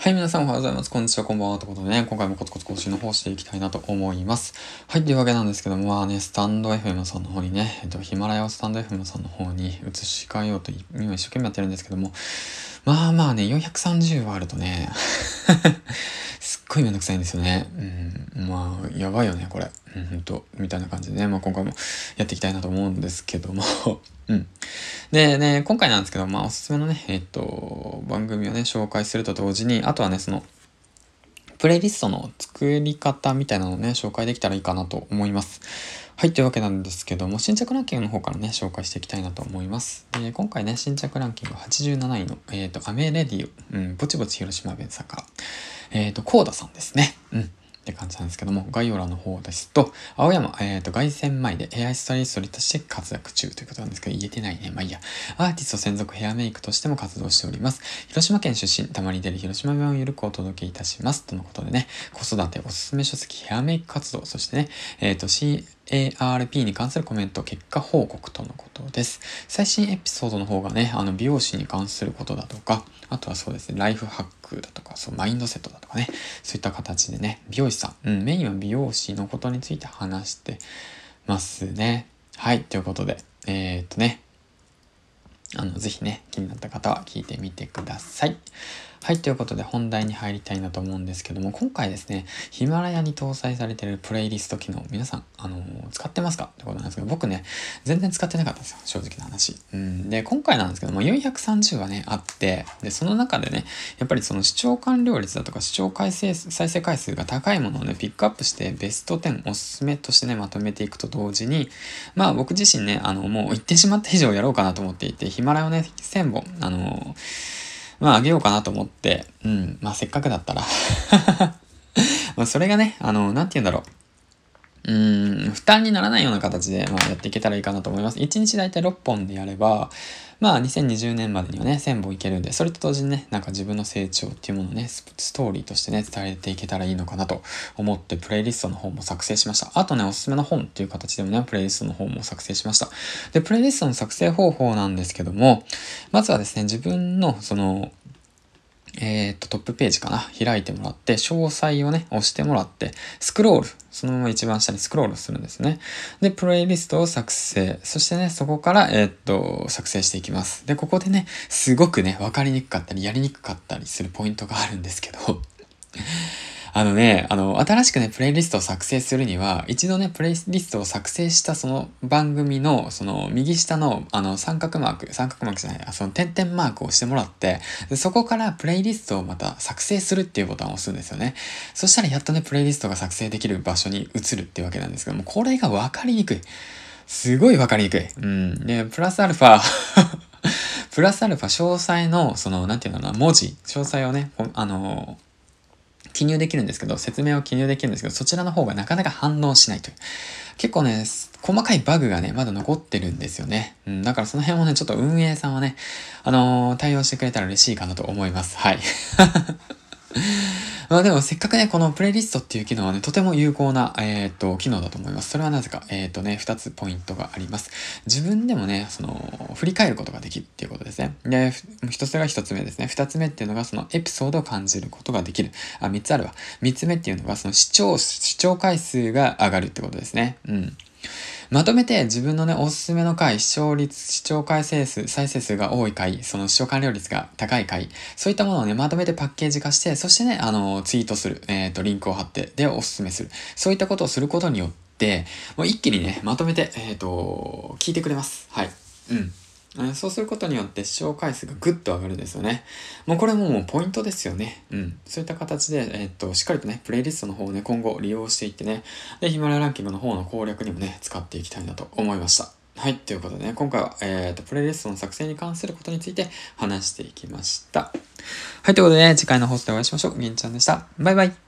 はい、皆さんおはようございます。こんにちは、こんばんは。ということでね、今回もコツコツ更新の方していきたいなと思います。はい、というわけなんですけども、まあね、スタンド FM さんの方にね、えっと、ヒマラヤをスタンド FM さんの方に移し替えようと今一生懸命やってるんですけども、まあまあね、430はあるとね、すっごいめんどくさいんですよね。うん、まあ、やばいよね、これ。うん、ほんと、みたいな感じでね、まあ今回もやっていきたいなと思うんですけども、うん。でね、今回なんですけど、まあおすすめのね、えっと、番組をね、紹介すると同時に、あとはね、その、プレイリストの作り方みたいなのをね、紹介できたらいいかなと思います。はい、というわけなんですけども、新着ランキングの方からね、紹介していきたいなと思います。で今回ね、新着ランキング87位の、えっ、ー、と、アメレディオ、うん、ぼちぼち広島弁さんから、えっ、ー、と、コーダさんですね。うん。って感じなんですけども、概要欄の方ですと、青山、えっ、ー、と、凱旋前でヘアスタイリストとして活躍中ということなんですけど、言えてないね。まあいいや。アーティスト専属ヘアメイクとしても活動しております。広島県出身、たまに出る広島弁をゆるくお届けいたします。とのことでね、子育ておすすめ書籍ヘアメイク活動、そしてね、えっ、ー、と、C、ARP に関するコメント、結果報告とのことです。最新エピソードの方がね、あの、美容師に関することだとか、あとはそうですね、ライフハックだとか、そう、マインドセットだとかね、そういった形でね、美容師さん、うん、メインは美容師のことについて話してますね。はい、ということで、えー、っとね、あの、ぜひね、気になった方は聞いてみてください。はい、ということで本題に入りたいなと思うんですけども、今回ですね、ヒマラヤに搭載されているプレイリスト機能、皆さん、あのー、使ってますかってことなんですけど、僕ね、全然使ってなかったんですよ、正直な話。うん、で、今回なんですけども、430はね、あって、で、その中でね、やっぱりその視聴完了率だとか視聴回生再生回数が高いものをね、ピックアップして、ベスト10おすすめとしてね、まとめていくと同時に、まあ僕自身ね、あの、もう言ってしまった以上やろうかなと思っていて、ヒマラヤをね、1000本、あのーまああげようかなと思って、うん、まあせっかくだったら。まあそれがね、あの、なんて言うんだろう。うん、負担にならないような形で、まあ、やっていけたらいいかなと思います。1日だいたい6本でやれば、まあ、2020年までにはね、1000本いけるんで、それと同時にね、なんか自分の成長っていうものをね、ストーリーとしてね、伝えていけたらいいのかなと思って、プレイリストの方も作成しました。あとね、おすすめの本っていう形でもね、プレイリストの方も作成しました。で、プレイリストの作成方法なんですけども、まずはですね、自分の、その、えっ、と、トップページかな？開いてもらって、詳細をね、押してもらって、スクロール。そのまま一番下にスクロールするんですね。で、プレイリストを作成。そしてね、そこから、えっ、と、作成していきます。で、ここでね、すごくね、わかりにくかったり、やりにくかったりするポイントがあるんですけど、あのね、あの、新しくね、プレイリストを作成するには、一度ね、プレイリストを作成したその番組の、その右下の、あの、三角マーク、三角マークじゃない、その点々マークを押してもらって、でそこからプレイリストをまた作成するっていうボタンを押すんですよね。そしたらやっとね、プレイリストが作成できる場所に移るっていうわけなんですけども、これがわかりにくい。すごいわかりにくい。うん。で、プラスアルファ プラスアルファ詳細の、その、なんていうのかな、文字、詳細をね、あの記入できるんですけど、説明を記入できるんですけど、そちらの方がなかなか反応しないという。結構ね、細かいバグがね、まだ残ってるんですよね。うん、だからその辺もね、ちょっと運営さんはね、あのー、対応してくれたら嬉しいかなと思います。はい。まあでもせっかくね、このプレイリストっていう機能はね、とても有効な、えー、っと、機能だと思います。それはなぜか、えー、っとね、二つポイントがあります。自分でもね、その、振り返ることができるっていうことですね。で、一つが一つ目ですね。二つ目っていうのが、そのエピソードを感じることができる。あ、三つあるわ。三つ目っていうのが、その視聴、視聴回数が上がるってことですね。うん。まとめて自分のね、おすすめの回、視聴率、視聴回生数、再生数が多い回、その視聴完了率が高い回、そういったものをね、まとめてパッケージ化して、そしてね、あの、ツイートする、えっ、ー、と、リンクを貼って、で、おすすめする。そういったことをすることによって、もう一気にね、まとめて、えっ、ー、と、聞いてくれます。はい。うん。そうすることによって視聴回数がぐっと上がるんですよね。もうこれももうポイントですよね。うん。そういった形で、えー、っと、しっかりとね、プレイリストの方をね、今後利用していってね、で、ヒマラヤランキングの方の攻略にもね、使っていきたいなと思いました。はい。ということでね、今回は、えっ、と、プレイリストの作成に関することについて話していきました。はい。ということでね、次回の放送でお会いしましょう。銀ちゃんでした。バイバイ。